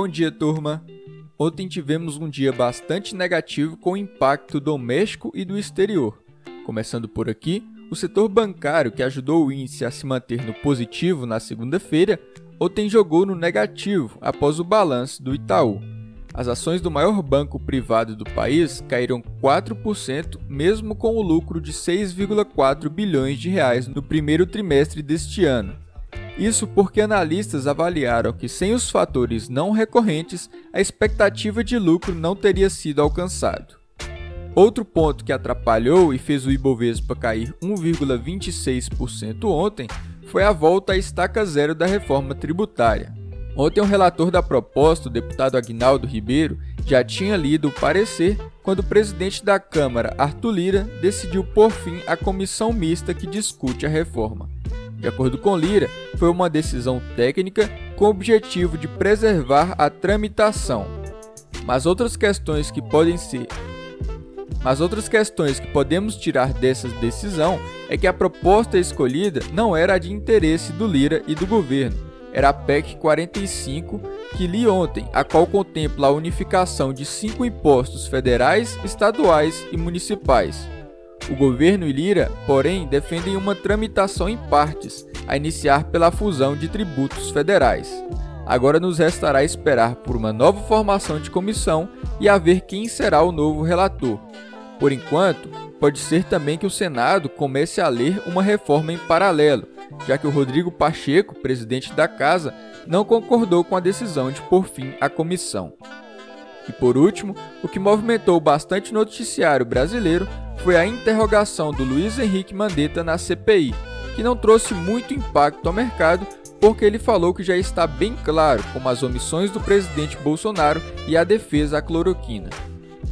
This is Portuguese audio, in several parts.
Bom dia, turma! Ontem tivemos um dia bastante negativo com o impacto doméstico e do exterior. Começando por aqui, o setor bancário, que ajudou o índice a se manter no positivo na segunda-feira, ontem jogou no negativo após o balanço do Itaú. As ações do maior banco privado do país caíram 4%, mesmo com o lucro de 6,4 bilhões de reais no primeiro trimestre deste ano. Isso porque analistas avaliaram que, sem os fatores não recorrentes, a expectativa de lucro não teria sido alcançado. Outro ponto que atrapalhou e fez o Ibovespa cair 1,26% ontem foi a volta à estaca zero da reforma tributária. Ontem, o relator da proposta, o deputado Agnaldo Ribeiro, já tinha lido o parecer quando o presidente da Câmara, Arthur Lira, decidiu por fim a comissão mista que discute a reforma. De acordo com Lira, foi uma decisão técnica com o objetivo de preservar a tramitação. Mas outras questões que podem ser mas outras questões que podemos tirar dessa decisão é que a proposta escolhida não era de interesse do Lira e do governo, era a PEC 45 que li ontem, a qual contempla a unificação de cinco impostos federais, estaduais e municipais. O governo e Lira, porém, defendem uma tramitação em partes, a iniciar pela fusão de tributos federais. Agora nos restará esperar por uma nova formação de comissão e a ver quem será o novo relator. Por enquanto, pode ser também que o Senado comece a ler uma reforma em paralelo, já que o Rodrigo Pacheco, presidente da casa, não concordou com a decisão de pôr fim à comissão. E por último, o que movimentou bastante o noticiário brasileiro foi a interrogação do Luiz Henrique Mandetta na CPI, que não trouxe muito impacto ao mercado porque ele falou que já está bem claro como as omissões do presidente Bolsonaro e a defesa à cloroquina.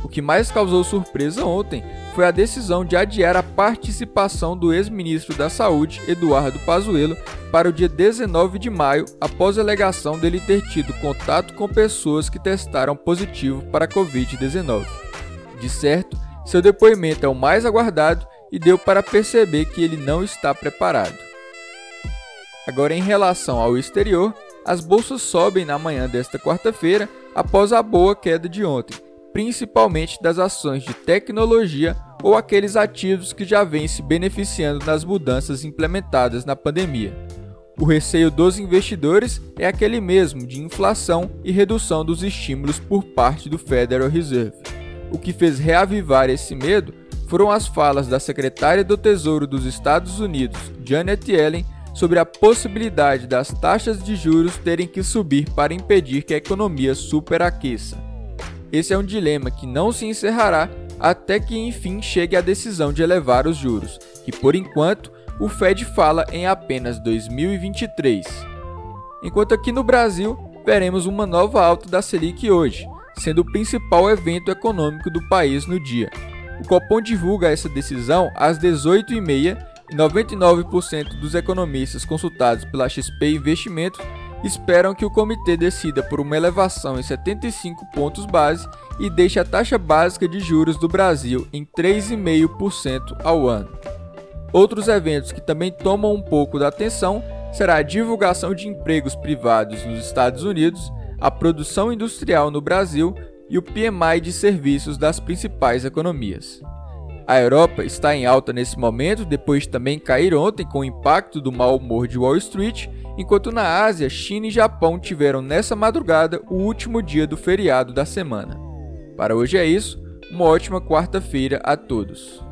O que mais causou surpresa ontem foi a decisão de adiar a participação do ex-ministro da Saúde, Eduardo Pazuello, para o dia 19 de maio, após a alegação dele ter tido contato com pessoas que testaram positivo para a Covid-19. De certo, seu depoimento é o mais aguardado e deu para perceber que ele não está preparado. Agora, em relação ao exterior, as bolsas sobem na manhã desta quarta-feira após a boa queda de ontem, principalmente das ações de tecnologia ou aqueles ativos que já vêm se beneficiando das mudanças implementadas na pandemia. O receio dos investidores é aquele mesmo de inflação e redução dos estímulos por parte do Federal Reserve. O que fez reavivar esse medo foram as falas da secretária do Tesouro dos Estados Unidos, Janet Yellen, sobre a possibilidade das taxas de juros terem que subir para impedir que a economia superaqueça. Esse é um dilema que não se encerrará até que enfim chegue a decisão de elevar os juros, que por enquanto o Fed fala em apenas 2023. Enquanto aqui no Brasil veremos uma nova alta da Selic hoje, sendo o principal evento econômico do país no dia. O Copom divulga essa decisão às 18h30 e 99% dos economistas consultados pela XP Investimentos esperam que o comitê decida por uma elevação em 75 pontos base e deixe a taxa básica de juros do Brasil em 3,5% ao ano. Outros eventos que também tomam um pouco da atenção será a divulgação de empregos privados nos Estados Unidos a produção industrial no Brasil e o PMI de serviços das principais economias. A Europa está em alta nesse momento, depois de também cair ontem com o impacto do mau humor de Wall Street, enquanto na Ásia, China e Japão tiveram nessa madrugada o último dia do feriado da semana. Para hoje é isso, uma ótima quarta-feira a todos.